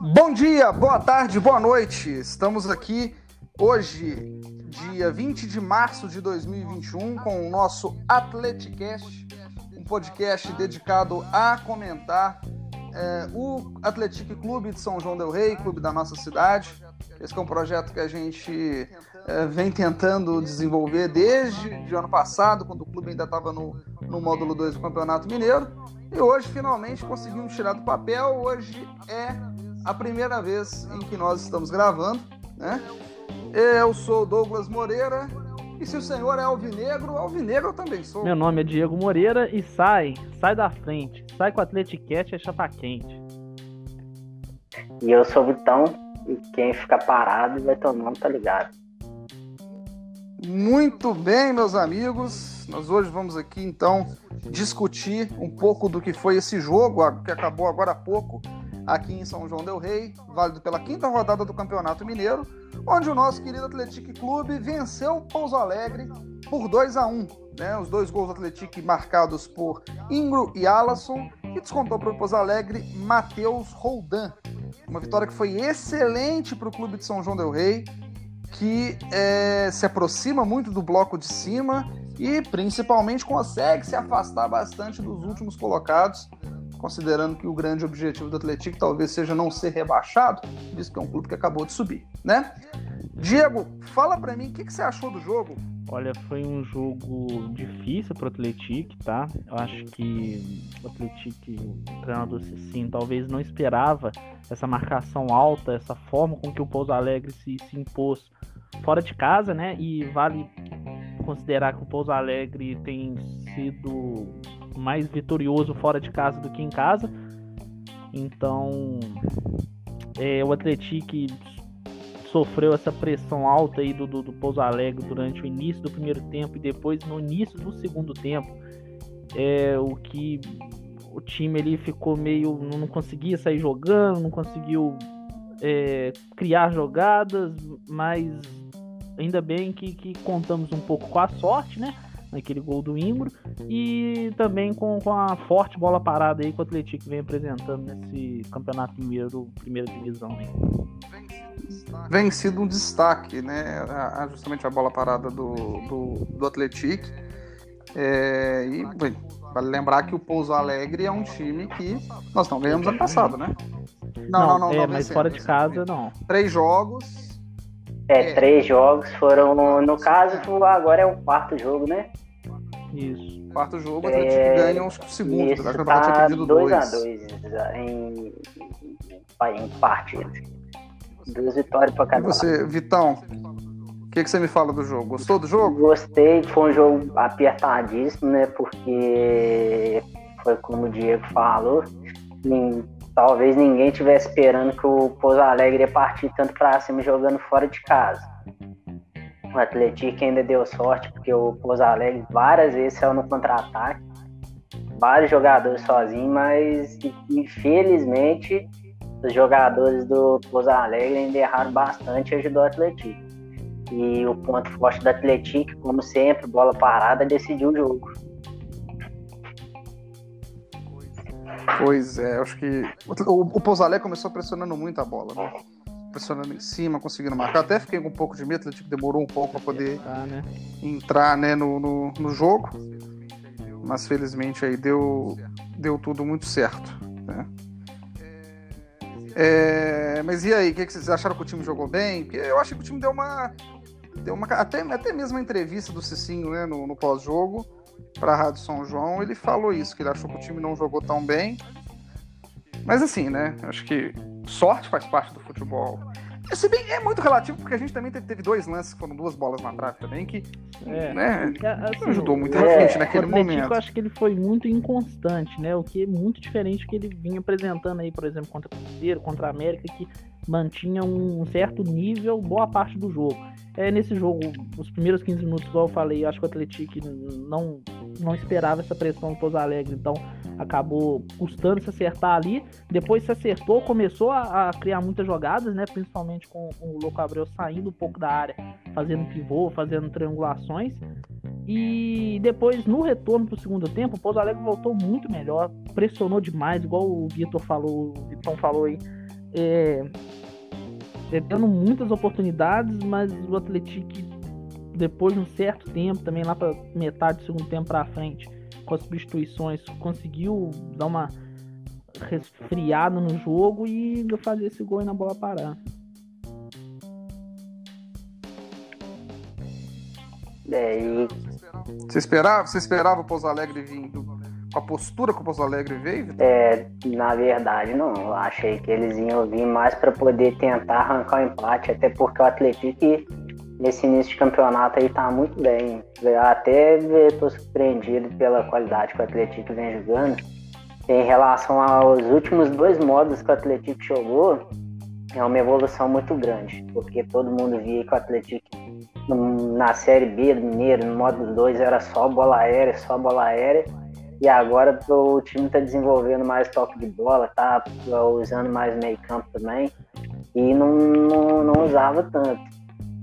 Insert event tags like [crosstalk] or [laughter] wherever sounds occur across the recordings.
Bom dia, boa tarde, boa noite. Estamos aqui hoje, dia 20 de março de 2021, com o nosso Atleticast, um podcast dedicado a comentar é, o Atlético Clube de São João del Rei, clube da nossa cidade. Esse é um projeto que a gente é, vem tentando desenvolver desde o ano passado, quando o clube ainda estava no, no módulo 2 do Campeonato Mineiro. E hoje, finalmente, conseguimos tirar do papel. Hoje é a primeira vez em que nós estamos gravando. Né? Eu sou Douglas Moreira. E se o senhor é alvinegro, alvinegro eu também sou. Meu nome é Diego Moreira e sai, sai da frente. Sai com o Atleticast é chapa quente. E eu sou Vitão, e quem ficar parado vai tomando, tá ligado? Muito bem, meus amigos. Nós hoje vamos aqui então discutir um pouco do que foi esse jogo que acabou agora há pouco aqui em São João del Rei, válido pela quinta rodada do Campeonato Mineiro, onde o nosso querido Atlético Clube venceu o Pouso Alegre por 2 a 1 né? Os dois gols do Atlético marcados por Ingro e Alasson e descontou para o Pouso Alegre Matheus Roldan. Uma vitória que foi excelente para o clube de São João del Rei, que é, se aproxima muito do bloco de cima e principalmente consegue se afastar bastante dos últimos colocados, considerando que o grande objetivo do Atlético talvez seja não ser rebaixado, visto que é um clube que acabou de subir, né? Diego, fala para mim o que, que, você achou do jogo. Olha, foi um jogo difícil para o Atlético, tá? Eu acho que o Atlético, o treinador Cicim, talvez não esperava essa marcação alta, essa forma com que o Pouso Alegre se, se impôs fora de casa, né? E vale considerar que o Pouso Alegre tem sido mais vitorioso fora de casa do que em casa. Então, é, o Atlético sofreu essa pressão alta aí do, do, do Pouso Alegre durante o início do primeiro tempo e depois no início do segundo tempo. É, o que o time ali ficou meio. não conseguia sair jogando, não conseguiu é, criar jogadas, mas ainda bem que, que contamos um pouco com a sorte, né? Naquele gol do Imbro e também com, com a forte bola parada aí que o Atlético vem apresentando nesse campeonato mineiro, primeira divisão. Aí. Vem sido um destaque, né? A, justamente a bola parada do, do, do Atlético. É, e bem, vale lembrar que o Pouso Alegre é um time que nós não ganhamos ano passado, né? Não, não, não. não, é, não mas fora de casa, não. Três jogos, é, é, três jogos foram. No caso, agora é o quarto jogo, né? Isso. Quarto jogo, o Atlético é, ganha os segundos. Isso, acho que tá tinha pedido 2 a 2 em, em partidas. Duas vitórias para cada E você, Vitão, o que, que você me fala do jogo? Gostou do jogo? Gostei, foi um jogo apertadíssimo, né? Porque foi como o Diego falou talvez ninguém tivesse esperando que o Pouso Alegre ia partir tanto para cima jogando fora de casa. O Atlético ainda deu sorte, porque o Pouso Alegre várias vezes saiu no contra-ataque, vários jogadores sozinhos, mas infelizmente os jogadores do Pouso Alegre ainda erraram bastante e ajudou o Atlético. E o ponto forte do Atlético, como sempre, bola parada, decidiu o jogo. Pois é, acho que o, o Pousalé começou pressionando muito a bola, né? Pressionando em cima, conseguindo marcar. Até fiquei com um pouco de medo, tipo, demorou um pouco para poder entrar, né, entrar, né no, no, no, jogo. Mas felizmente aí deu, deu tudo muito certo. Né? É, mas e aí, o que, que, vocês acharam que o time jogou bem? Porque eu acho que o time deu uma. Deu uma até, até mesmo a entrevista do Cicinho né, no, no pós-jogo para a Rádio São João, ele falou isso, que ele achou que o time não jogou tão bem. Mas assim, né? Acho que sorte faz parte do futebol. Se bem, é muito relativo, porque a gente também teve, dois lances que foram duas bolas na trave também, que é, né, assim, ajudou muito é, a gente naquele momento. Eu acho que ele foi muito inconstante, né? O que é muito diferente do que ele vinha apresentando aí, por exemplo, contra o Cruzeiro, contra a América, que mantinha um certo nível boa parte do jogo. É, nesse jogo, os primeiros 15 minutos, igual eu falei, acho que o Atlético não, não esperava essa pressão do Pouso Alegre, então acabou custando se acertar ali. Depois se acertou, começou a, a criar muitas jogadas, né? Principalmente com, o Louco Abreu saindo um pouco da área, fazendo pivô, fazendo triangulações. E depois, no retorno para o segundo tempo, o Pouso Alegre voltou muito melhor, pressionou demais, igual o Vitor falou, o Vitão falou aí é, é, tendo muitas oportunidades, mas o Atlético, depois de um certo tempo, também lá para metade do segundo tempo para frente, com as substituições, conseguiu dar uma resfriada no jogo e fazer esse gol e na bola parar. É. Você esperava, você esperava o Pouso Alegre vindo com a postura que o Pouso Alegre veio? É, na verdade, não. Eu achei que eles iam vir mais para poder tentar arrancar o empate, até porque o Atlético nesse início de campeonato aí tá muito bem. Até estou surpreendido pela qualidade que o Atlético vem jogando. Em relação aos últimos dois modos que o Atlético jogou, é uma evolução muito grande, porque todo mundo via que o Atlético na Série B do Mineiro, no modo 2, era só bola aérea, só bola aérea. E agora o time está desenvolvendo mais toque de bola, tá usando mais meio campo também. E não, não, não usava tanto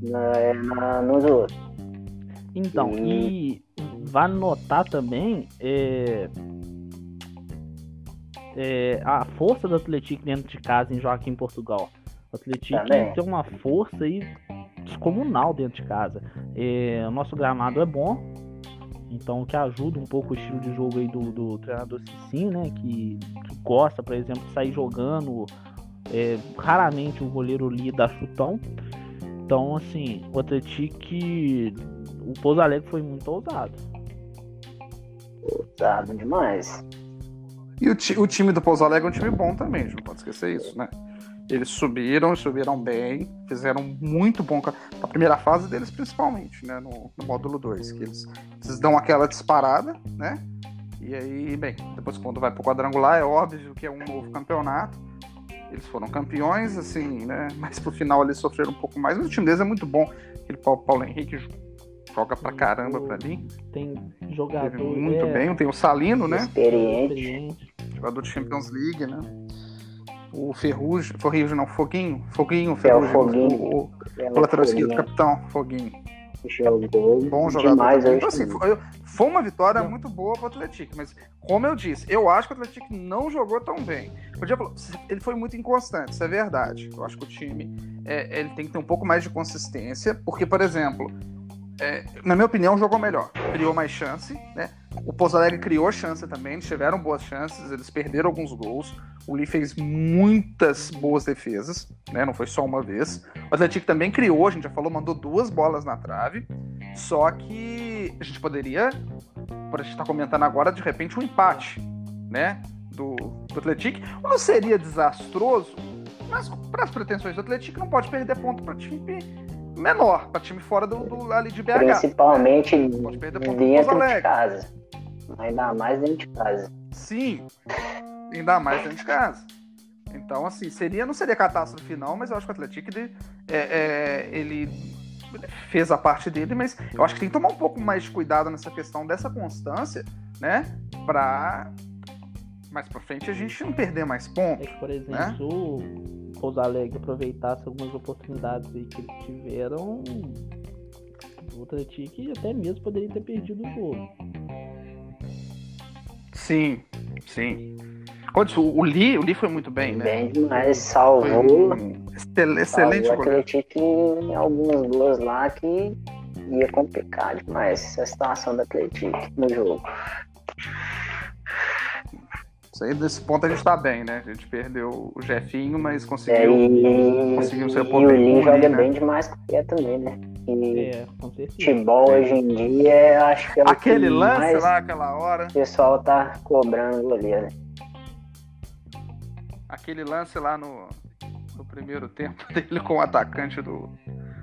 na, na, nos outros. Então, e, e vale notar também é, é, a força do Atlético dentro de casa em Joaquim em Portugal. O Atlético tem uma força aí descomunal dentro de casa. É, o nosso gramado é bom, então que ajuda um pouco o estilo de jogo aí do, do treinador Cicim, né? Que, que, gosta, por exemplo, de sair jogando. É, raramente o goleiro ali dá chutão. Então, assim, o Atlético, o Pouso Alegre foi muito ousado. Ousado demais. E o, o time do Pouso Alegre é um time bom também, não pode esquecer isso, né? Eles subiram, subiram bem, fizeram muito bom a primeira fase deles, principalmente, né? No, no módulo 2, que eles, eles dão aquela disparada, né? E aí, bem, depois quando vai pro quadrangular, é óbvio que é um novo campeonato. Eles foram campeões, assim, né? Mas pro final eles sofreram um pouco mais. Mas o time deles é muito bom. Aquele Paulo Henrique joga pra caramba pra mim. Tem jogador. Muito é... bem. Tem o Salino, né? Experiente. Jogador de Champions League, né? o Ferrugem, Ferrugem não, Foguinho, Foguinho, Ferrugem, é o, Foguinho. o, o, é o lateral esquerdo, capitão, Foguinho. Jogou Bom jogador. Demais, então, assim, foi, foi, uma vitória muito boa para o Atlético, mas como eu disse, eu acho que o Atlético não jogou tão bem. Podia falar, ele foi muito inconstante, isso é verdade. Eu acho que o time é, ele tem que ter um pouco mais de consistência, porque, por exemplo, é, na minha opinião, jogou melhor. Criou mais chance, né? O Pouso Alegre criou chance também, eles tiveram boas chances, eles perderam alguns gols. O Lee fez muitas boas defesas, né? Não foi só uma vez. O Atlético também criou, a gente já falou, mandou duas bolas na trave. Só que a gente poderia, por a gente estar tá comentando agora, de repente um empate, né? Do, do Atlético. Não seria desastroso, mas para as pretensões do Atlético não pode perder ponto para time menor, para time fora do, do, ali de BH. Principalmente dentro de casa. Ainda mais dentro de casa. Sim, ainda mais dentro de casa. Então, assim, seria, não seria catástrofe final, mas eu acho que o Atlético ele, é, é, ele fez a parte dele, mas eu acho que tem que tomar um pouco mais de cuidado nessa questão dessa constância, né? Pra mais pra frente a gente não perder mais pontos. É que, por exemplo, né? o Pouso Alegre aproveitasse algumas oportunidades aí que eles tiveram, o Atlético até mesmo poderia ter perdido o jogo. Sim, sim. O, o Lee, o Lee foi muito bem, né? Bem demais, salvou. Um excelente salvou Atlético em alguns gols lá que ia complicar demais a situação do Atlético no jogo. Isso aí, nesse ponto a gente tá bem, né? A gente perdeu o Jefinho, mas conseguiu, é, e, conseguiu ser E o Lee joga né? bem demais com o também, né? E é, futebol hoje em dia, acho que é Aquele lance lá, aquela hora. O pessoal tá cobrando ali, né? Aquele lance lá no, no primeiro tempo [laughs] dele com o atacante do,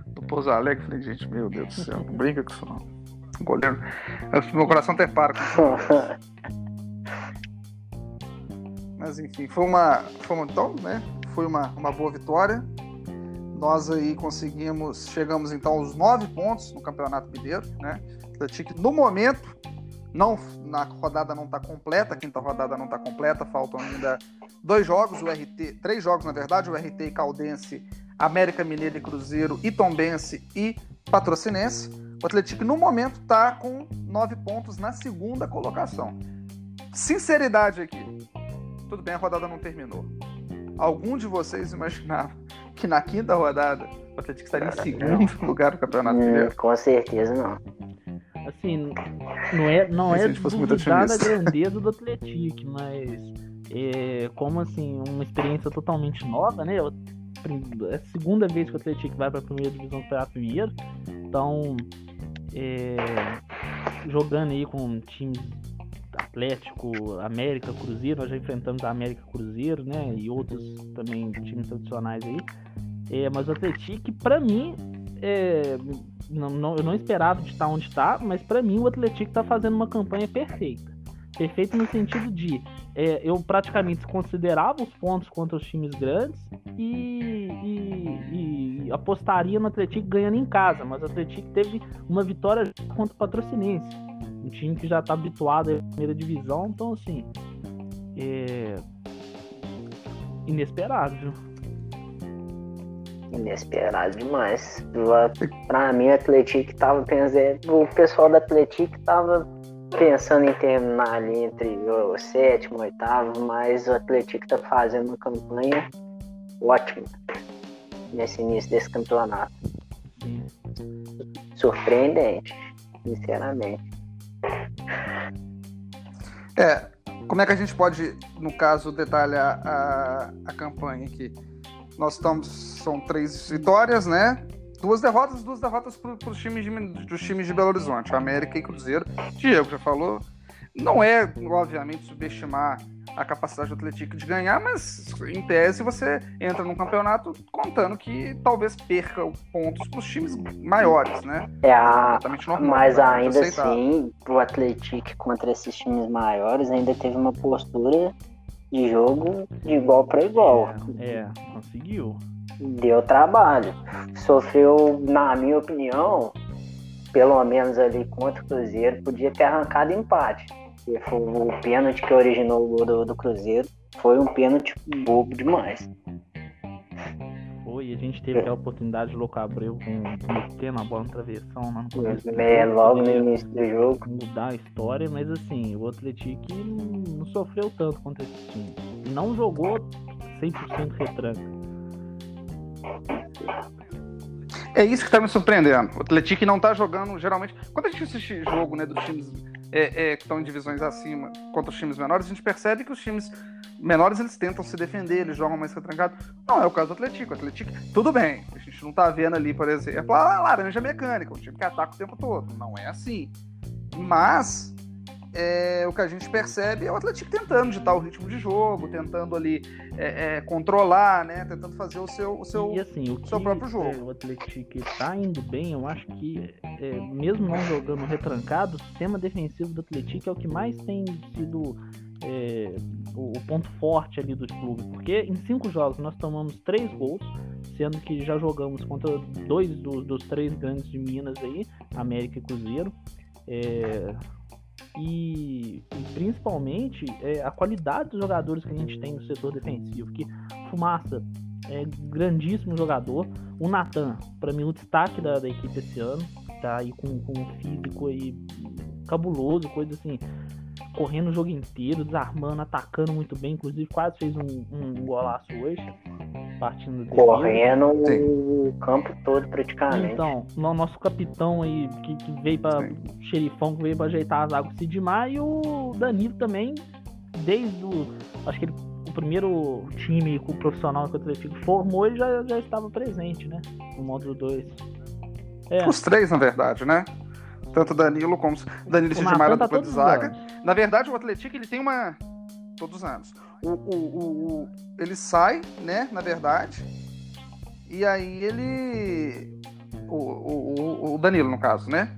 do Pouso Alegre. Falei, gente, meu Deus do céu, não brinca com isso não. O goleiro. Meu coração até para com isso. [laughs] Mas enfim, foi uma, foi uma, então, né? Foi uma, uma boa vitória. Nós aí conseguimos, chegamos então aos nove pontos no Campeonato Mineiro, né? Atlético no momento não na rodada não está completa, a quinta rodada não está completa, faltam ainda dois jogos, o RT, três jogos na verdade, o RT e Caldense, América Mineiro e Cruzeiro, e Tombense e Patrocinense. O Atlético no momento está com nove pontos na segunda colocação. Sinceridade aqui, tudo bem, a rodada não terminou. algum de vocês imaginava que na quinta rodada o Atlético estaria em segundo não. lugar do Campeonato hum, Mineiro? Com certeza não. Assim, não é, não é duvidar da grandeza do Atlético, mas é, como assim, uma experiência totalmente nova, né? É a segunda vez que o Atlético vai para a primeira divisão do Campeonato Mineiro. Então, é, jogando aí com times Atlético, América, Cruzeiro, nós já enfrentamos a América Cruzeiro, né? E outros também times tradicionais aí. É, mas o Atlético, para mim, é, não, não, eu não esperava de estar onde está, mas para mim o Atlético está fazendo uma campanha perfeita. Perfeito no sentido de é, eu praticamente considerava os pontos contra os times grandes e, e, e apostaria no Atlético ganhando em casa, mas o Atlético teve uma vitória contra o Patrocinense, um time que já está habituado à primeira divisão, então assim é inesperado, viu? Inesperado demais. Pra mim, o Atlético tava pensando. O pessoal do Atlético tava pensando em terminar ali entre o sétimo o oitavo, mas o Atlético está fazendo uma campanha ótima nesse início desse campeonato. Surpreendente, sinceramente. É, como é que a gente pode, no caso, detalhar a, a campanha aqui? Nós estamos, são três vitórias, né? duas derrotas, duas derrotas para os times de, dos times de Belo Horizonte, América e Cruzeiro. Diego já falou. Não é, obviamente, subestimar a capacidade do Atlético de ganhar, mas em tese você entra num campeonato contando que talvez perca pontos para os times maiores, né? É a... normal, mas né? ainda assim, o Atlético contra esses times maiores ainda teve uma postura de jogo de igual para igual. É, é, conseguiu deu trabalho. Sofreu, na minha opinião, pelo menos ali contra o Cruzeiro, podia ter arrancado empate. O pênalti que originou o gol do, do Cruzeiro foi um pênalti bobo demais. A gente teve a oportunidade de Louco Abreu com metendo a bola na travessão lá no começo. É, logo no início do jogo. Mudar a história, mas assim, o Atlético não sofreu tanto contra esse time. Não jogou 100% retranca. É isso que está me surpreendendo. O Atlético não está jogando, geralmente. Quando a gente assiste jogo né, dos times é, é, que estão em divisões acima contra os times menores, a gente percebe que os times menores eles tentam se defender, eles jogam mais retrancado. Não é o caso do Atlético. O Atlético, tudo bem. A gente não está vendo ali, por exemplo, a laranja mecânica, um time que ataca o tempo todo. Não é assim. Mas é, o que a gente percebe é o Atlético tentando ditar o ritmo de jogo, tentando ali é, é, controlar, né? Tentando fazer o seu, o seu, e, assim, o seu próprio jogo. É, o Atlético está indo bem, eu acho que é, mesmo não jogando retrancado, o sistema defensivo do Atlético é o que mais tem sido é, o, o, ponto forte ali do clube, porque em cinco jogos nós tomamos três gols, sendo que já jogamos contra dois dos, dos três grandes de Minas aí, América e Cruzeiro. É, e, e principalmente é, a qualidade dos jogadores que a gente tem no setor defensivo. Que Fumaça é grandíssimo jogador. O Natan, para mim, o destaque da, da, equipe esse ano. Tá aí com, com um físico aí cabuloso, coisa assim, correndo o jogo inteiro, desarmando, atacando muito bem. Inclusive, quase fez um, um golaço hoje partindo Correndo o campo todo praticamente. Então, o nosso capitão aí, que, que veio para xerifão, que veio para ajeitar as águas Sidmar, e o Danilo também, desde o. Acho que ele, o primeiro time o profissional que o Atlético formou, ele já, já estava presente, né? No módulo 2. É. Os três, na verdade, né? Tanto Danilo como. Danilo e Sidmar era tá dupla de zaga. Na verdade, o Atlético ele tem uma. Todos os anos o, o, o, ele sai, né, na verdade, e aí ele. O, o, o Danilo, no caso, né?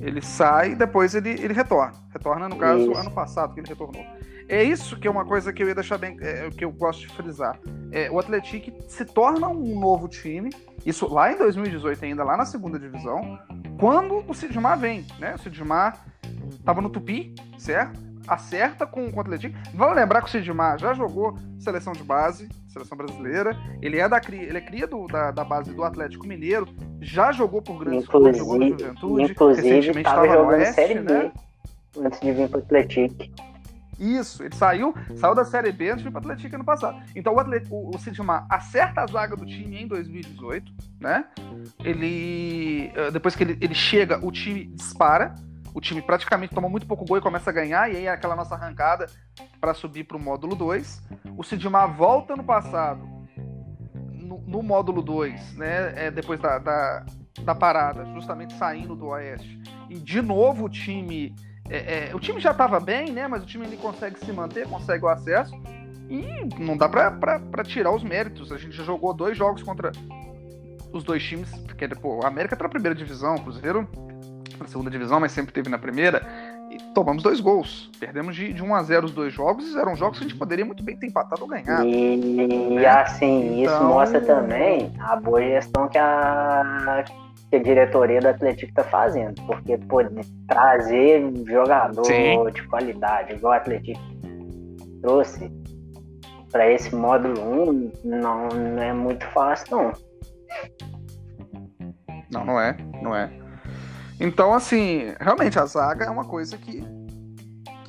Ele sai e depois ele, ele retorna. Retorna, no caso, isso. ano passado que ele retornou. É isso que é uma coisa que eu ia deixar bem. É, que eu gosto de frisar. É, o Atlético se torna um novo time. Isso lá em 2018, ainda lá na segunda divisão. Quando o Sidmar vem, né? O Sidmar tava no Tupi, certo? Acerta com, com o Atlético. Vamos lembrar que o Sidmar já jogou seleção de base, seleção brasileira. Ele é da cria, ele é cria do, da, da base do Atlético Mineiro, já jogou por grandes clubes, jogou na Juventude, inclusive recentemente estava jogando Oeste, Série B né? antes de vir para o Atlético. Isso, ele saiu, saiu da Série B antes de ir para o Atlético ano passado. Então o, Atlet, o, o Sidmar acerta a zaga do time em 2018, né? Ele eh, depois que ele, ele chega, o time dispara, o time praticamente toma muito pouco gol e começa a ganhar, e aí é aquela nossa arrancada para subir para o módulo 2. O Sidmar volta no passado, no, no módulo 2, né? É, depois da, da, da parada, justamente saindo do Oeste. E de novo o time é, é, o time já estava bem, né? Mas o time ele consegue se manter, consegue o acesso. E não dá para tirar os méritos. A gente já jogou dois jogos contra os dois times. Porque pô, a América tá na primeira divisão, o Cruzeiro na segunda divisão, mas sempre teve na primeira. E tomamos dois gols. Perdemos de, de 1 a 0 os dois jogos. E eram jogos que a gente poderia muito bem ter empatado ou ganhado. E né? assim, então... isso mostra também a boa gestão que a que a diretoria do Atlético está fazendo, porque pode trazer jogador Sim. de qualidade, igual o Atlético trouxe para esse módulo 1, não, não é muito fácil, não. Não, não é, não é. Então, assim, realmente a zaga é uma coisa que,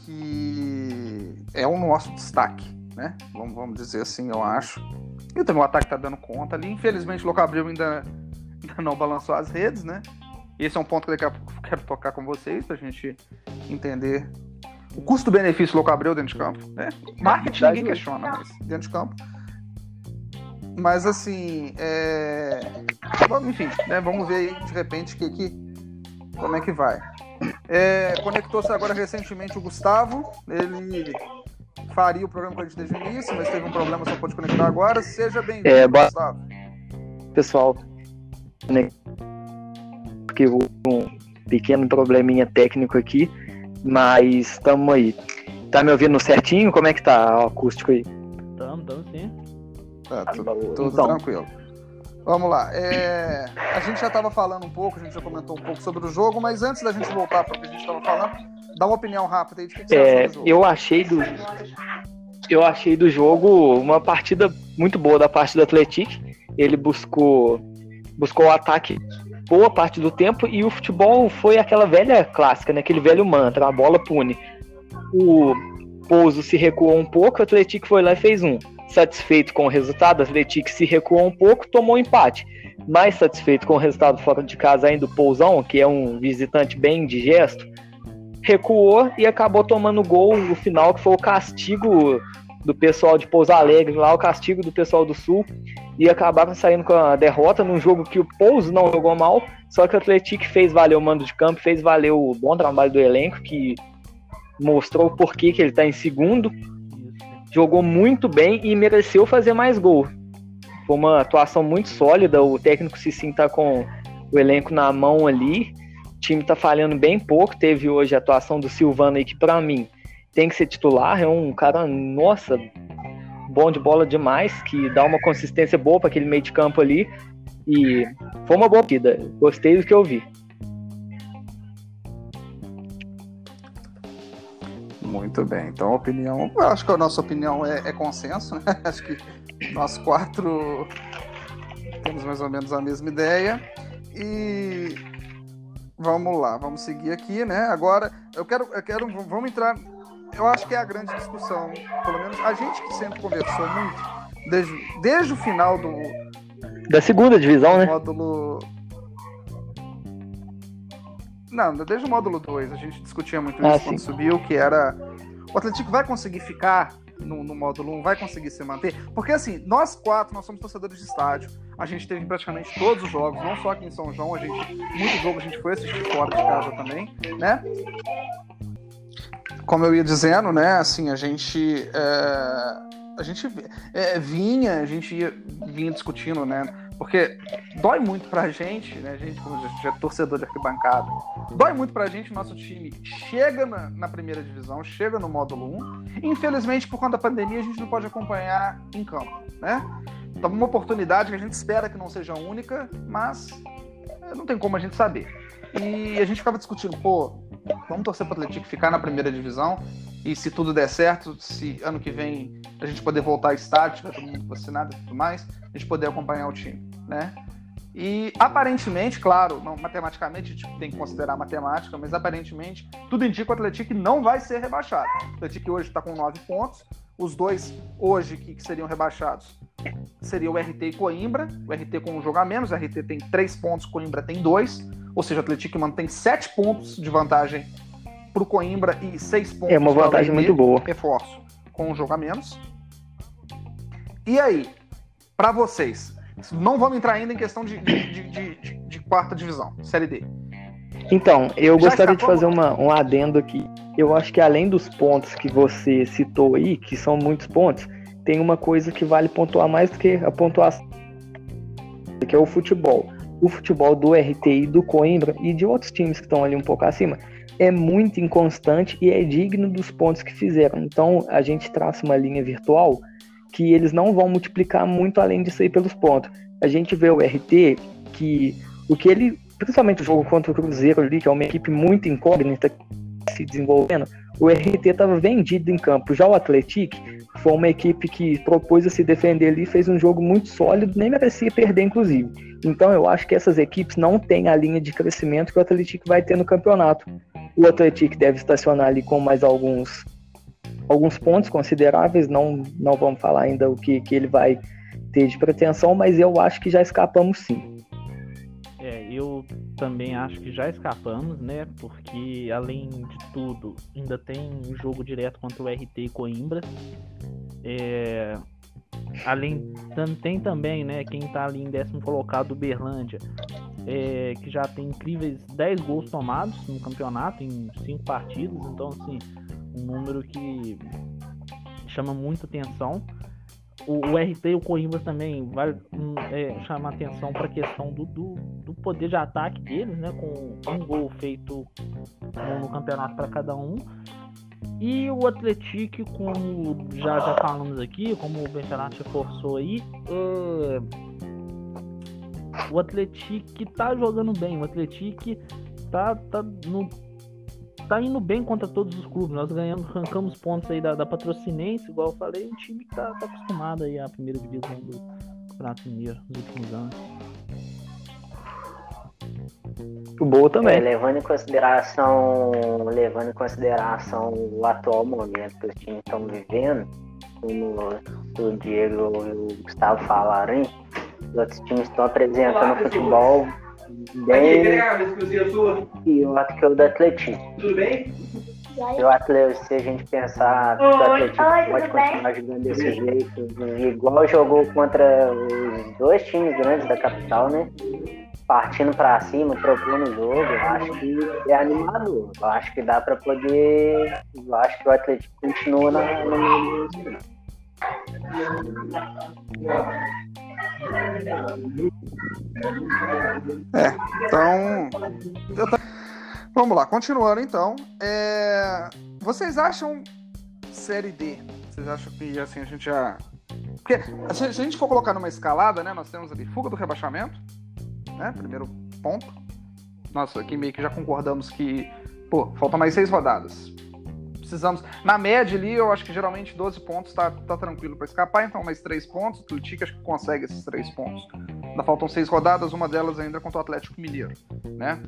que é o nosso destaque, né? Vamos, vamos dizer assim, eu acho. E também o ataque tá dando conta ali. Infelizmente, o Locabril [laughs] ainda não balançou as redes, né? Esse é um ponto que daqui a pouco eu quero tocar com vocês pra gente entender o custo-benefício louco abreu dentro de campo. Né? Marketing ninguém questiona, mas dentro de campo. Mas assim, é... enfim, né? vamos ver aí de repente que, que, como é que vai. É, Conectou-se agora recentemente o Gustavo. Ele faria o programa com a gente desde o início, mas teve um problema, só pode conectar agora. Seja bem-vindo, é, Gustavo. Pessoal? Porque houve um pequeno probleminha técnico aqui, mas estamos aí. Tá me ouvindo certinho? Como é que tá o acústico aí? Estamos, estamos sim. Tá, tudo, tudo então. tranquilo. Vamos lá. É... A gente já estava falando um pouco, a gente já comentou um pouco sobre o jogo, mas antes da gente voltar para o que a gente estava falando, dá uma opinião rápida aí de que, que você é. Eu achei do eu achei do jogo uma partida muito boa da parte do Atlético. Ele buscou buscou o ataque boa parte do tempo e o futebol foi aquela velha clássica, né? aquele velho mantra, a bola pune. O Pouso se recuou um pouco, o Atlético foi lá e fez um. Satisfeito com o resultado, o Atlético se recuou um pouco, tomou um empate. Mais satisfeito com o resultado fora de casa ainda o Pousão, que é um visitante bem indigesto, recuou e acabou tomando gol no final, que foi o castigo do pessoal de Pouso Alegre, lá o castigo do pessoal do Sul, e acabaram saindo com a derrota num jogo que o Pouso não jogou mal, só que o Atlético fez valer o mando de campo, fez valer o bom trabalho do elenco, que mostrou porquê que ele está em segundo, jogou muito bem e mereceu fazer mais gol. Foi uma atuação muito sólida, o técnico se sinta com o elenco na mão ali, o time está falhando bem pouco, teve hoje a atuação do Silvano aí, que para mim tem que ser titular, é um cara, nossa, bom de bola demais, que dá uma consistência boa para aquele meio de campo ali. E foi uma boa partida. Gostei do que eu vi. Muito bem. Então, a opinião. Eu acho que a nossa opinião é, é consenso, né? [laughs] Acho que nós quatro temos mais ou menos a mesma ideia. E vamos lá, vamos seguir aqui, né? Agora, eu quero, eu quero vamos entrar eu acho que é a grande discussão. Pelo menos a gente que sempre conversou muito, desde, desde o final do. Da segunda divisão, né? Módulo. Não, desde o módulo 2, a gente discutia muito ah, isso sim. quando subiu, que era. O Atlético vai conseguir ficar no, no módulo 1, vai conseguir se manter? Porque assim, nós quatro, nós somos torcedores de estádio. A gente teve praticamente todos os jogos, não só aqui em São João, a gente. Muitos jogos a gente foi assistir fora de casa também, né? como eu ia dizendo, né, assim, a gente é, a gente é, vinha, a gente ia, vinha discutindo, né, porque dói muito pra gente, né, a gente como gente é torcedor de arquibancada, dói muito pra gente, nosso time chega na, na primeira divisão, chega no módulo 1, e infelizmente por conta da pandemia a gente não pode acompanhar em campo, né, então uma oportunidade que a gente espera que não seja única, mas não tem como a gente saber. E a gente ficava discutindo, pô, Vamos torcer para o Atlético ficar na primeira divisão e se tudo der certo, se ano que vem a gente poder voltar à estática, todo mundo vacinado e tudo mais, a gente poder acompanhar o time, né? E aparentemente, claro, não, matematicamente a gente tem que considerar matemática, mas aparentemente tudo indica que o Atlético não vai ser rebaixado. O Atlético hoje está com nove pontos. Os dois hoje que, que, seriam rebaixados seria o RT e Coimbra. O RT com um jogo a menos, o RT tem três pontos, Coimbra tem dois. Ou seja, o Atlético mantém sete pontos de vantagem para o Coimbra e seis pontos. É uma vantagem muito boa. Reforço com um jogo a menos. E aí, para vocês, não vamos entrar ainda em questão de, de, de, de quarta divisão, Série D. Então, eu Já gostaria de fazer uma, um adendo aqui. Eu acho que além dos pontos que você citou aí, que são muitos pontos, tem uma coisa que vale pontuar mais do que a pontuação, que é o futebol. O futebol do RTI, do Coimbra e de outros times que estão ali um pouco acima é muito inconstante e é digno dos pontos que fizeram. Então, a gente traça uma linha virtual que eles não vão multiplicar muito além disso aí pelos pontos. A gente vê o RT que o que ele, principalmente o jogo contra o Cruzeiro ali, que é uma equipe muito incógnita se desenvolvendo, o RT estava vendido em campo. Já o Atlético foi uma equipe que propôs a se defender ali, fez um jogo muito sólido, nem merecia perder, inclusive. Então eu acho que essas equipes não têm a linha de crescimento que o Atlético vai ter no campeonato. O Atlético deve estacionar ali com mais alguns alguns pontos consideráveis, não, não vamos falar ainda o que, que ele vai ter de pretensão, mas eu acho que já escapamos sim. É, eu também acho que já escapamos, né? Porque além de tudo, ainda tem um jogo direto contra o RT Coimbra. É, além tem também, né, quem tá ali em décimo colocado, o Berlândia, é, que já tem incríveis 10 gols tomados no campeonato em 5 partidas, então assim, um número que chama muita atenção. O, o RT e o Coimbra também vai hum, é, chamar atenção para a questão do, do, do, poder de ataque deles, né? Com um gol feito no, campeonato para cada um. E o Atlético, como já, já falamos aqui, como o Benfernat reforçou aí, é... o Atlético tá jogando bem, o Atlético tá, tá no tá indo bem contra todos os clubes. Nós ganhamos, arrancamos pontos aí da, da Patrocinense, igual eu falei, um time que tá, tá acostumado aí à primeira divisão do Campeonato Mineiro nos últimos anos. O boa também. É, levando em consideração, levando em consideração o atual momento que os times estão vivendo, como o Diego e o Gustavo falaram, os outros times estão apresentando Olá, futebol bem pior que o do Atlético. Tudo bem? O Atlético, se a gente pensar que o Atlético pode continuar jogando desse jeito, igual jogou contra os dois times grandes da capital, né? Partindo para cima, propondo o jogo, eu acho que é animador. Eu acho que dá para poder. Eu acho que o Atlético continua na, meio é, então. Vamos lá, continuando então. É... Vocês acham série D? Vocês acham que assim a gente já. Porque se a gente for colocar numa escalada, né? Nós temos ali fuga do rebaixamento, né? Primeiro ponto. Nós aqui meio que já concordamos que, pô, faltam mais seis rodadas precisamos. Na média ali, eu acho que geralmente 12 pontos tá, tá tranquilo para escapar, então mais 3 pontos. O Atlético acho que consegue esses 3 pontos. Ainda faltam 6 rodadas, uma delas ainda contra o Atlético Mineiro, né?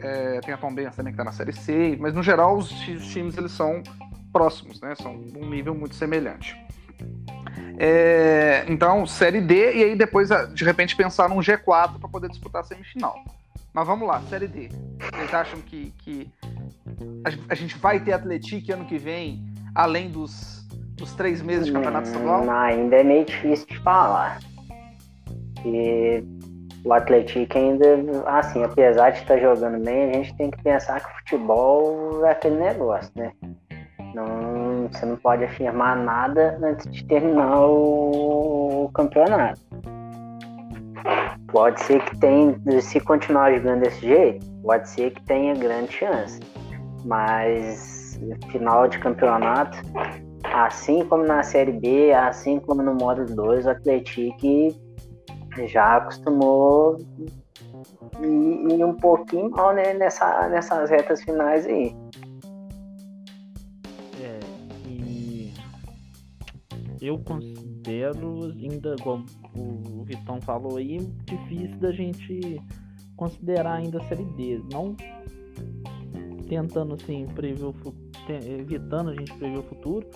É, tem a Tombense também que tá na Série C, mas no geral os, times eles são próximos, né? São um nível muito semelhante. É, então, Série D, e aí depois, de repente, pensar num G4 para poder disputar a semifinal. Mas vamos lá, Série D. Vocês acham que, que a gente vai ter Atlético ano que vem, além dos, dos três meses de campeonato estadual? Hum, ainda é meio difícil de falar. E o Atlético ainda, assim, apesar de estar jogando bem, a gente tem que pensar que o futebol é aquele negócio, né? Não, você não pode afirmar nada antes de terminar o campeonato. Pode ser que tenha, se continuar jogando desse jeito, pode ser que tenha grande chance. Mas final de campeonato, assim como na Série B, assim como no modo 2, o Atlético já acostumou e, um pouquinho mal né, nessa, nessas retas finais aí. eu considero ainda, igual o Vitão falou aí, difícil da gente considerar ainda a série D. Não tentando assim prever o evitando a gente prever o futuro.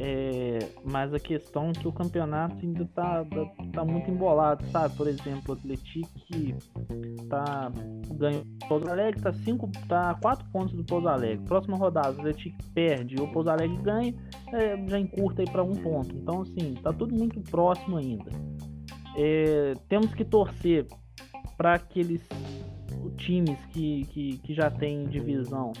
É, mas a questão é que o campeonato ainda tá, tá, tá muito embolado, sabe? Por exemplo, o Atlético tá ganhou o Pouso Alegre, tá cinco, tá quatro pontos do Pouso Alegre. Próxima rodada, o Atlético perde, o Pouso Alegre ganha, é, já encurta aí para um ponto. Então, assim, tá tudo muito próximo ainda. É, temos que torcer para aqueles times que, que, que já têm divisão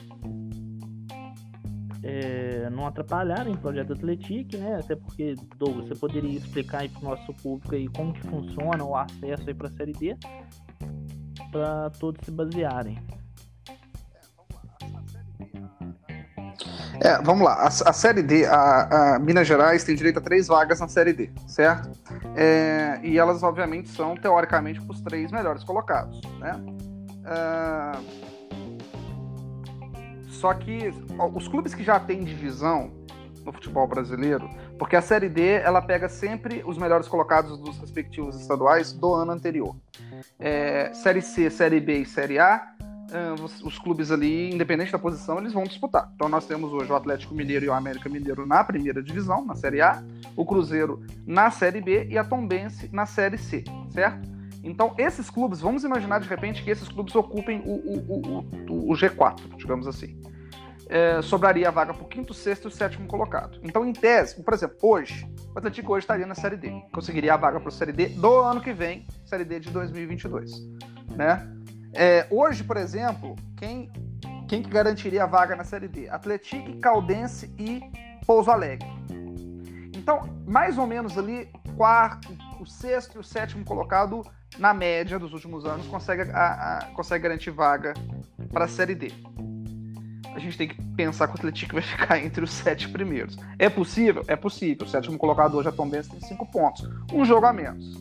é, não atrapalharem o projeto Atlético, né? Até porque, Douglas, você poderia explicar aí para o nosso público aí como que funciona o acesso aí para a Série D, para todos se basearem. É, vamos lá. A, a Série D, a, a, Minas Gerais tem direito a três vagas na Série D, certo? É, e elas, obviamente, são, teoricamente, os três melhores colocados, né? Uh, só que os clubes que já têm divisão no futebol brasileiro, porque a Série D ela pega sempre os melhores colocados dos respectivos estaduais do ano anterior. É, série C, Série B e Série A, os, os, clubes ali, independente da posição, eles vão disputar. Então nós temos hoje o Atlético Mineiro e o América Mineiro na primeira divisão, na Série A, o Cruzeiro na Série B e a Tombense na Série C, certo? Então, esses clubes, vamos imaginar de repente que esses clubes ocupem o, o, o, o G4, digamos assim. É, sobraria a vaga para o quinto, sexto e sétimo colocado. Então, em tese, por exemplo, hoje, o Atlético hoje estaria na Série D. Conseguiria a vaga para a Série D do ano que vem, Série D de 2022. Né? É, hoje, por exemplo, quem, quem garantiria a vaga na Série D? Atlético, Caldense e Pouso Alegre. Então, mais ou menos ali, quarto, o sexto e o sétimo colocado na média dos últimos anos, consegue, a, a, consegue garantir vaga para a Série D. A gente tem que pensar que o Atlético vai [laughs] ficar entre os sete primeiros. É possível? É possível. O sétimo colocado hoje, a Tom Benz, tem cinco pontos. Um jogo a menos.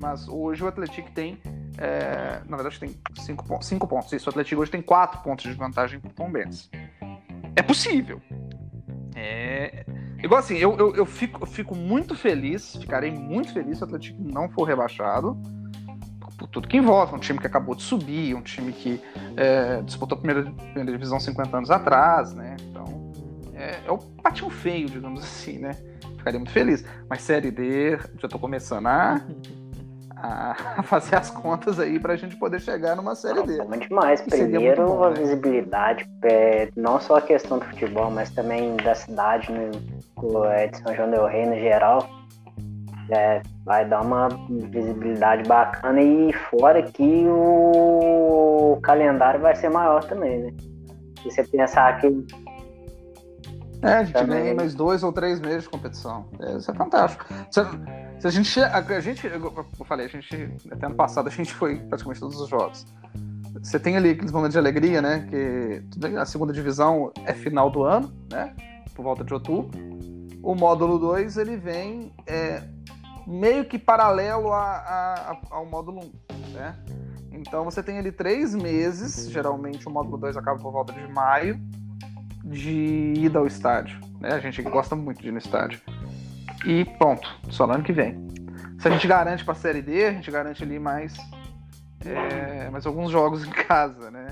Mas hoje o Atlético tem. É, na verdade, tem cinco, pontos, cinco pontos. Isso, o Atlético hoje tem quatro pontos de vantagem para o Tom Benz. É possível. É. Igual assim, eu, eu, eu, fico, eu fico muito feliz, ficarei muito feliz se o Atlético não for rebaixado por tudo que envolve. Um time que acabou de subir, um time que é, disputou a primeira, primeira, divisão 50 anos atrás, né? Então, é, é o patinho feio, digamos assim, né? Ficaria muito feliz. Mas Série D, já estou começando a, a, fazer as contas aí para a gente poder chegar numa Série D. É demais. Primeiro, bom, a né? visibilidade, é, não só a questão do futebol, mas também da cidade, né? É, de São João del Rei no geral é, vai dar uma visibilidade bacana e fora que o calendário vai ser maior também, né? Se você pensar que. É, a gente também... ganha mais dois ou três meses de competição. É, isso é fantástico. Se, se a gente. A, a gente. Eu falei, a gente. Até ano passado a gente foi praticamente todos os jogos. Você tem ali aqueles momentos de alegria, né? Que a segunda divisão é final do ano, né? Por volta de outubro. O módulo 2 ele vem é, meio que paralelo a, a, a, ao módulo 1, né? Então você tem ali três meses, geralmente o módulo 2 acaba por volta de maio, de ida ao estádio. Né? A gente gosta muito de ir no estádio. E ponto, só no ano que vem. Se a gente garante para a Série D, a gente garante ali mais, é, mais alguns jogos em casa, né?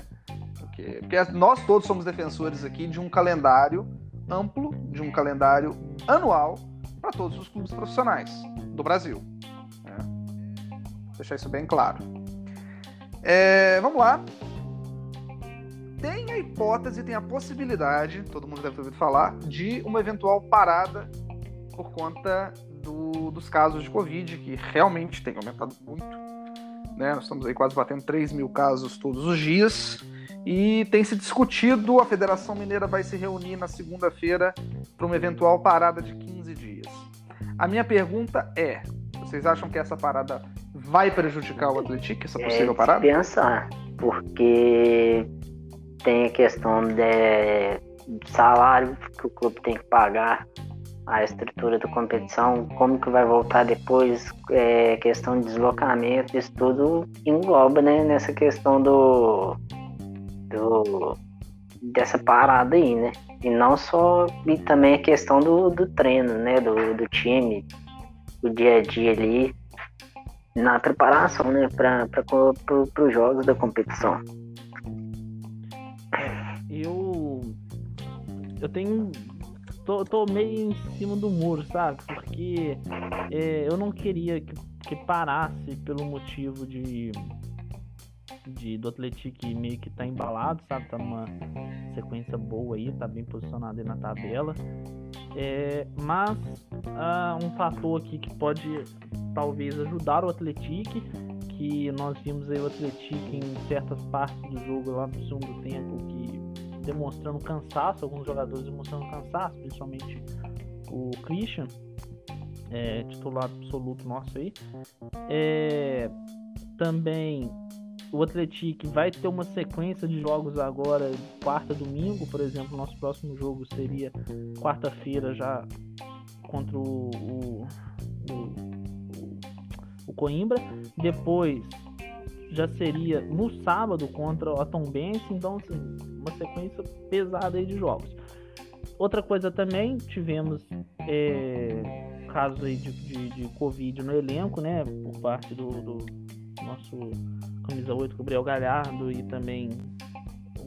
Porque, porque nós todos somos defensores aqui de um calendário amplo, de um calendário anual para todos os clubes profissionais do Brasil. Né? Deixar isso bem claro. É, vamos lá. Tem a hipótese, tem a possibilidade, todo mundo deve ter ouvido falar, de uma eventual parada por conta do, dos casos de Covid, que realmente tem aumentado muito. Né? Nós estamos aí quase batendo 3 mil casos todos os dias. E tem se discutido, a Federação Mineira vai se reunir na segunda-feira para uma eventual parada de 15 dias. A minha pergunta é: vocês acham que essa parada vai prejudicar o Atlético, essa possível é parada? Pensar, porque tem a questão de salário que o clube tem que pagar, a estrutura da competição, como que vai voltar depois, é, questão de deslocamento, isso tudo engloba né, nessa questão do, do dessa parada aí, né? E não só. E também a questão do, do treino, né? Do, do time, o dia a dia ali, na preparação, né? Para os jogos da competição. Eu. Eu tenho. Tô, tô meio em cima do muro, sabe? Porque é, eu não queria que, que parasse pelo motivo de de, do Atlético meio que tá embalado, sabe? Tá numa sequência boa aí, tá bem posicionado aí na tabela. É, mas ah, um fator aqui que pode talvez ajudar o Atlético, que nós vimos aí o Atlético em certas partes do jogo lá no segundo tempo que demonstrando cansaço, alguns jogadores demonstrando cansaço, principalmente o Christian, é, titular absoluto nosso aí. É, também o Atlético vai ter uma sequência de jogos agora, quarta, domingo, por exemplo. Nosso próximo jogo seria quarta-feira já contra o, o, o, o, Coimbra. Depois já seria no sábado contra o Atombense. Então, assim, uma sequência pesada de jogos. Outra coisa também, tivemos é, casos aí de, de, de Covid no elenco, né? Por parte do, do nosso camisa 8, Gabriel Galhardo e também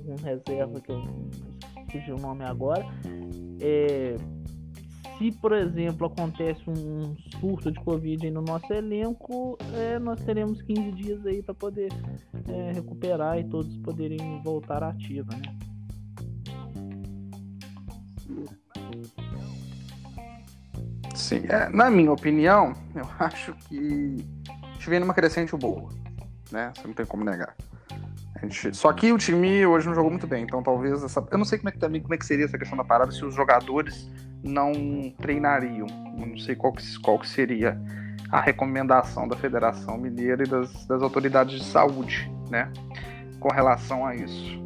um reserva que eu fugiu o nome agora. É, se, por exemplo, acontece um surto de Covid no nosso elenco, é, nós teremos 15 dias aí para poder é, recuperar e todos poderem voltar à ativa, né? Sim, é, na minha opinião, eu [laughs] acho que gente vem numa crescente boa né? Você não tem como negar. Gente... Só que o time hoje não jogou muito bem, então talvez essa. Eu não sei como é que também como é que seria essa questão da parada se os jogadores não treinariam. Eu não sei qual que, qual que seria a recomendação da Federação Mineira e das, das autoridades de saúde, né? Com relação a isso.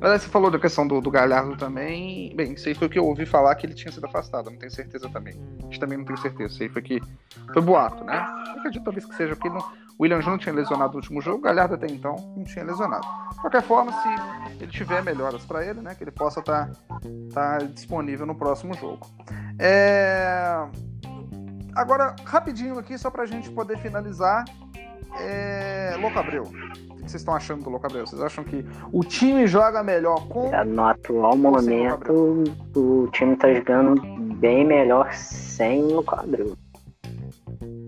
Mas você falou da questão do, do, Galhardo também. Bem, isso aí foi o que eu ouvi falar que ele tinha sido afastado, não tenho certeza também. A gente também não tem certeza. Isso aí foi que. Foi boato, né? [laughs] Acredito talvez que seja porque não, o William Júnior tinha lesionado no último jogo, o Galhardo até então não tinha lesionado. De qualquer forma, se ele tiver melhoras para ele, né, que ele possa estar tá, tá disponível no próximo jogo. É... Agora, rapidinho aqui, só para a gente poder finalizar. É... Louco Abreu. O que vocês estão achando do Louco Abreu? Vocês acham que o time joga melhor com. No atual momento, o time está jogando bem melhor sem o Louco Abreu.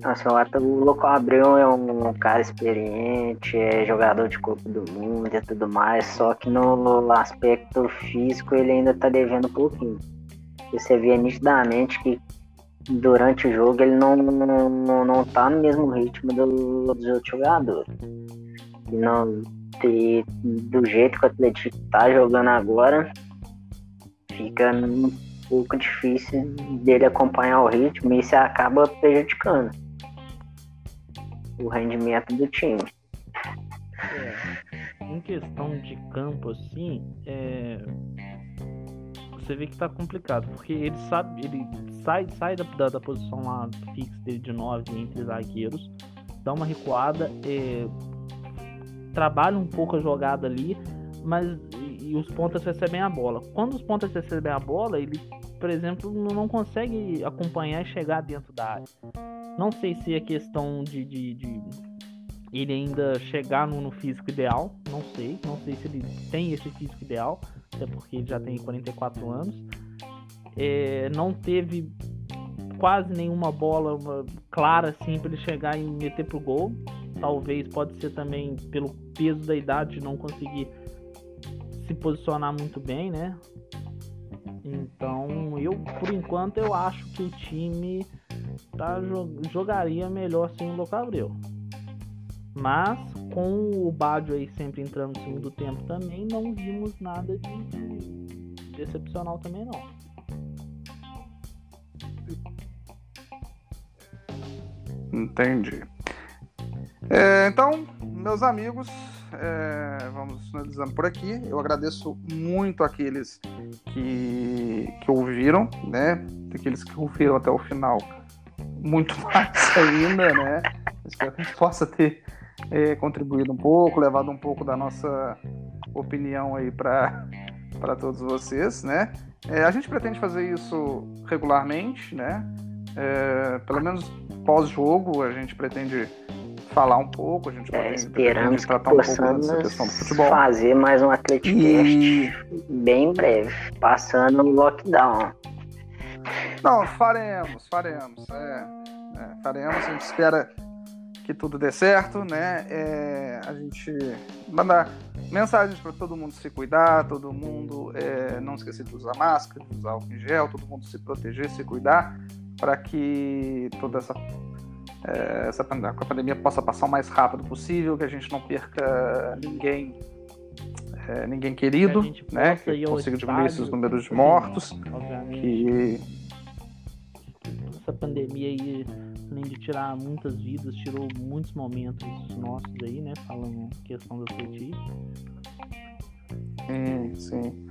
Nossa, o Louco Abreu é um cara experiente, é jogador de Copa do Mundo e tudo mais, só que no aspecto físico ele ainda tá devendo um pouquinho. Você vê nitidamente que durante o jogo ele não, não, não tá no mesmo ritmo do, dos outros jogadores. Não, e do jeito que o Atlético tá jogando agora, fica um pouco difícil dele acompanhar o ritmo e isso acaba prejudicando o rendimento do time. É, em questão de campo, assim, é, você vê que tá complicado, porque ele sabe, ele sai, sai da, da, da posição lá fixa dele de 9 entre zagueiros, dá uma recuada, é, trabalha um pouco a jogada ali, mas e os pontas recebem a bola. Quando os pontas recebem a bola, ele, por exemplo, não consegue acompanhar e chegar dentro da área. Não sei se é questão de, de, de ele ainda chegar no, no, físico ideal, não sei. Não sei se ele tem esse físico ideal, até porque ele já tem 44 anos. É, não teve quase nenhuma bola clara assim para ele chegar e meter pro gol. Talvez pode ser também pelo peso da idade de não conseguir se posicionar muito bem, né? Então, eu por enquanto eu acho que o time tá, jogaria melhor sem o Locabreu. Mas com o Badio aí sempre entrando no segundo tempo também, não vimos nada de, de, de excepcional também não. Entendi. É, então, meus amigos, é, vamos finalizando por aqui. Eu agradeço muito aqueles que, que ouviram, né? Aqueles que ouviram até o final muito [laughs] mais ainda, né? Espero que a gente possa ter é, contribuído um pouco, levado um pouco da nossa opinião aí para para todos vocês, né? É, a gente pretende fazer isso regularmente, né? É, pelo menos pós-jogo, a gente pretende falar um pouco, a gente é, esperamos tratar um pouco dessa questão do futebol. fazer mais um Atleticast e... bem breve, passando o lockdown. Não, faremos, faremos. É, é, faremos, a gente espera que tudo dê certo, né? É, a gente mandar mensagens para todo mundo se cuidar, todo mundo é, não esquecer de usar máscara, de usar álcool em gel, todo mundo se proteger, se cuidar, para que toda essa é, essa a pandemia possa passar o mais rápido possível, que a gente não perca ninguém é, ninguém querido, que né? Que consiga diminuir esses números de mortos. Que essa pandemia aí, além de tirar muitas vidas, tirou muitos momentos nossos aí, né? Falando questão da Atletic. Sim, sim.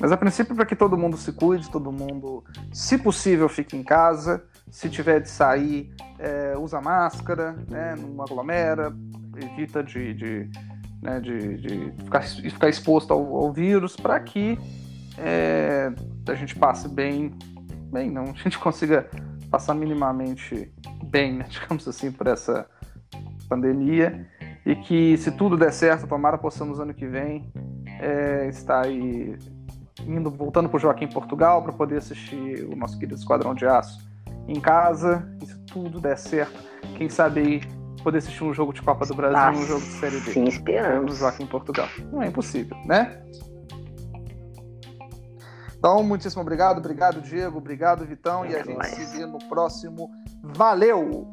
Mas a princípio para que todo mundo se cuide, todo mundo, se possível, fique em casa. Se tiver de sair, é, usa máscara, né? Não aglomera, evita de, de, né, de, de ficar, ficar, exposto ao, ao vírus para que é, a gente passe bem, bem, não, [laughs] a gente consiga passar minimamente bem, né, [laughs] digamos assim, por essa pandemia e que se tudo der certo, tomara possamos ano que vem é, estar aí indo, voltando para o Joaquim Portugal para poder assistir o nosso querido Esquadrão de Aço em casa, e se tudo der certo, quem sabe aí poder assistir um jogo de Copa do Brasil, ah, um jogo de Série D. Sim, esperamos. Joaquim Portugal. Não é impossível, né? Então, muitíssimo obrigado, obrigado, Diego, obrigado, Vitão, e a gente se vê no próximo. Valeu!